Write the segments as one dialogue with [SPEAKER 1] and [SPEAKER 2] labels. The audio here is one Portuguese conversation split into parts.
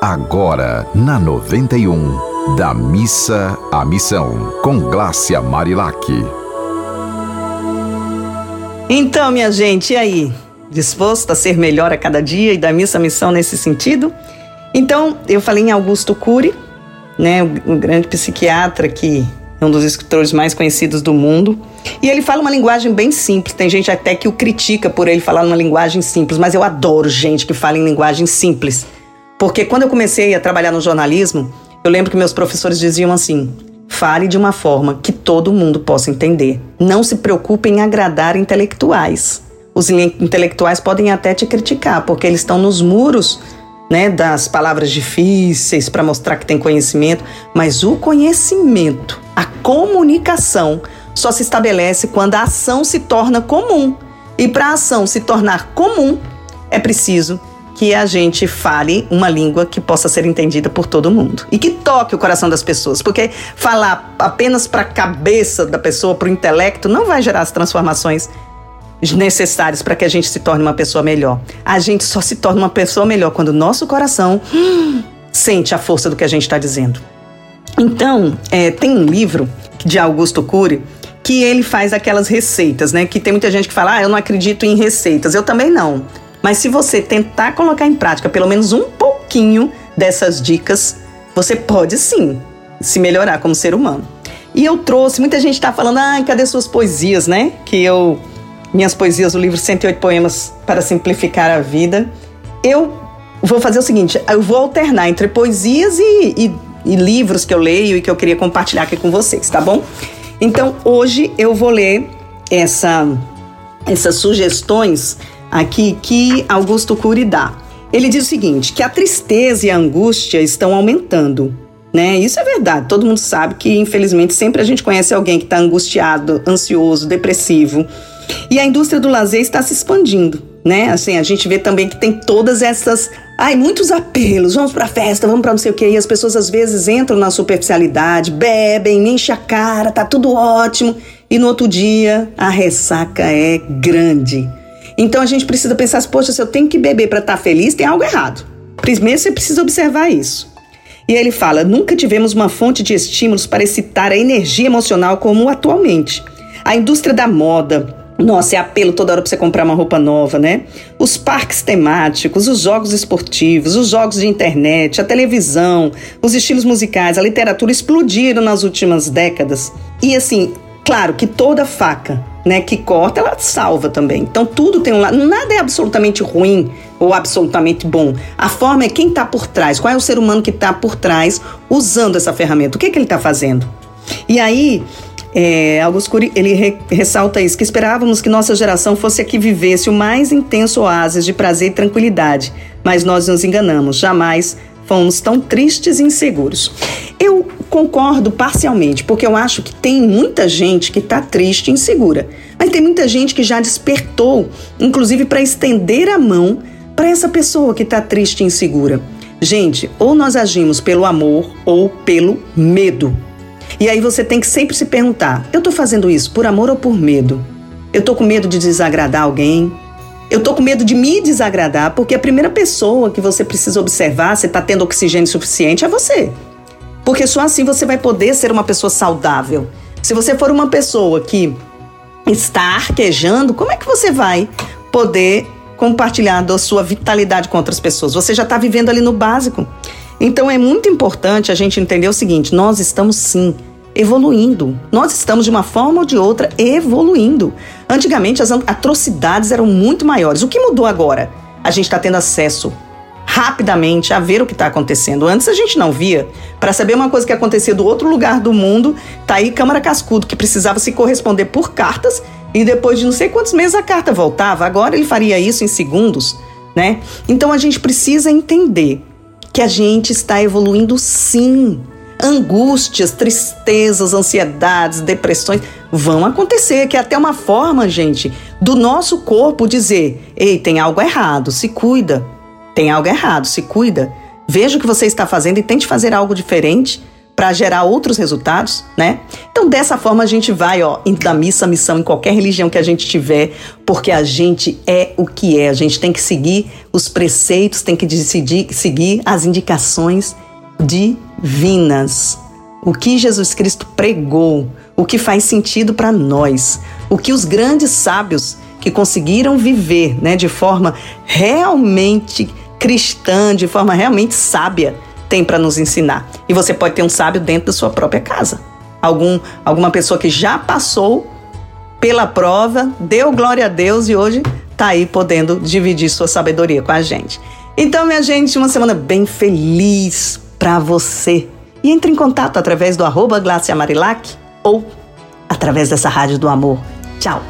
[SPEAKER 1] Agora, na 91, da missa à missão, com Glácia Marilac.
[SPEAKER 2] Então, minha gente, e aí? Disposto a ser melhor a cada dia e da missa à missão nesse sentido? Então, eu falei em Augusto Cury, né, o, grande psiquiatra que é um dos escritores mais conhecidos do mundo. E ele fala uma linguagem bem simples. Tem gente até que o critica por ele falar uma linguagem simples, mas eu adoro gente que fala em linguagem simples. Porque quando eu comecei a trabalhar no jornalismo, eu lembro que meus professores diziam assim: fale de uma forma que todo mundo possa entender. Não se preocupe em agradar intelectuais. Os intelectuais podem até te criticar, porque eles estão nos muros né, das palavras difíceis para mostrar que tem conhecimento, mas o conhecimento, a comunicação, só se estabelece quando a ação se torna comum. E para a ação se tornar comum, é preciso que a gente fale uma língua que possa ser entendida por todo mundo e que toque o coração das pessoas, porque falar apenas para a cabeça da pessoa, para o intelecto, não vai gerar as transformações necessárias para que a gente se torne uma pessoa melhor. A gente só se torna uma pessoa melhor quando o nosso coração hum, sente a força do que a gente está dizendo. Então, é, tem um livro de Augusto Cury que ele faz aquelas receitas, né? Que tem muita gente que fala, ah, eu não acredito em receitas. Eu também não. Mas se você tentar colocar em prática pelo menos um pouquinho dessas dicas, você pode sim se melhorar como ser humano. E eu trouxe, muita gente está falando, ah, cadê suas poesias, né? Que eu, minhas poesias, o livro 108 Poemas para Simplificar a Vida. Eu vou fazer o seguinte, eu vou alternar entre poesias e, e, e livros que eu leio e que eu queria compartilhar aqui com vocês, tá bom? Então, hoje eu vou ler essa, essas sugestões aqui que Augusto Cury dá. Ele diz o seguinte, que a tristeza e a angústia estão aumentando. Né? Isso é verdade. Todo mundo sabe que, infelizmente, sempre a gente conhece alguém que está angustiado, ansioso, depressivo. E a indústria do lazer está se expandindo, né? Assim, a gente vê também que tem todas essas, ai, muitos apelos. Vamos para festa, vamos para não sei o quê. E as pessoas às vezes entram na superficialidade, bebem, enchem a cara, tá tudo ótimo. E no outro dia a ressaca é grande. Então a gente precisa pensar, poxa, se eu tenho que beber para estar tá feliz, tem algo errado. Primeiro você precisa observar isso. E ele fala: nunca tivemos uma fonte de estímulos para excitar a energia emocional como atualmente. A indústria da moda, nossa, é apelo toda hora para você comprar uma roupa nova, né? Os parques temáticos, os jogos esportivos, os jogos de internet, a televisão, os estilos musicais, a literatura explodiram nas últimas décadas. E assim, claro que toda faca né, que corta, ela salva também. Então tudo tem um lado, nada é absolutamente ruim ou absolutamente bom. A forma é quem está por trás, qual é o ser humano que está por trás usando essa ferramenta, o que, que ele está fazendo. E aí, é, Augusto Cury, ele re, ressalta isso, que esperávamos que nossa geração fosse a que vivesse o mais intenso oásis de prazer e tranquilidade, mas nós nos enganamos, jamais fomos tão tristes e inseguros. Concordo parcialmente, porque eu acho que tem muita gente que está triste e insegura. Mas tem muita gente que já despertou, inclusive para estender a mão para essa pessoa que está triste e insegura. Gente, ou nós agimos pelo amor ou pelo medo. E aí você tem que sempre se perguntar: eu estou fazendo isso por amor ou por medo? Eu estou com medo de desagradar alguém? Eu tô com medo de me desagradar, porque a primeira pessoa que você precisa observar se está tendo oxigênio suficiente é você. Porque só assim você vai poder ser uma pessoa saudável. Se você for uma pessoa que está arquejando, como é que você vai poder compartilhar da sua vitalidade com outras pessoas? Você já está vivendo ali no básico. Então é muito importante a gente entender o seguinte: nós estamos sim evoluindo. Nós estamos, de uma forma ou de outra, evoluindo. Antigamente, as atrocidades eram muito maiores. O que mudou agora? A gente está tendo acesso rapidamente a ver o que está acontecendo. Antes a gente não via. Para saber uma coisa que acontecia do outro lugar do mundo, tá aí Câmara Cascudo, que precisava se corresponder por cartas e depois de não sei quantos meses a carta voltava. Agora ele faria isso em segundos, né? Então a gente precisa entender que a gente está evoluindo sim angústias, tristezas, ansiedades, depressões vão acontecer, que é até uma forma, gente, do nosso corpo dizer: ei, tem algo errado, se cuida. Tem algo errado, se cuida. Veja o que você está fazendo e tente fazer algo diferente para gerar outros resultados, né? Então, dessa forma, a gente vai, ó, da missa à missão em qualquer religião que a gente tiver, porque a gente é o que é. A gente tem que seguir os preceitos, tem que decidir, seguir as indicações divinas. O que Jesus Cristo pregou, o que faz sentido para nós, o que os grandes sábios que conseguiram viver, né, de forma realmente cristã, de forma realmente sábia, tem para nos ensinar. E você pode ter um sábio dentro da sua própria casa. Algum, alguma pessoa que já passou pela prova, deu glória a Deus e hoje está aí podendo dividir sua sabedoria com a gente. Então, minha gente, uma semana bem feliz para você. E entre em contato através do arroba Marilac ou através dessa rádio do amor. Tchau.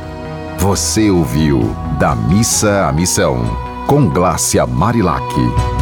[SPEAKER 1] Você ouviu Da Missa à Missão, com Glácia Marilac.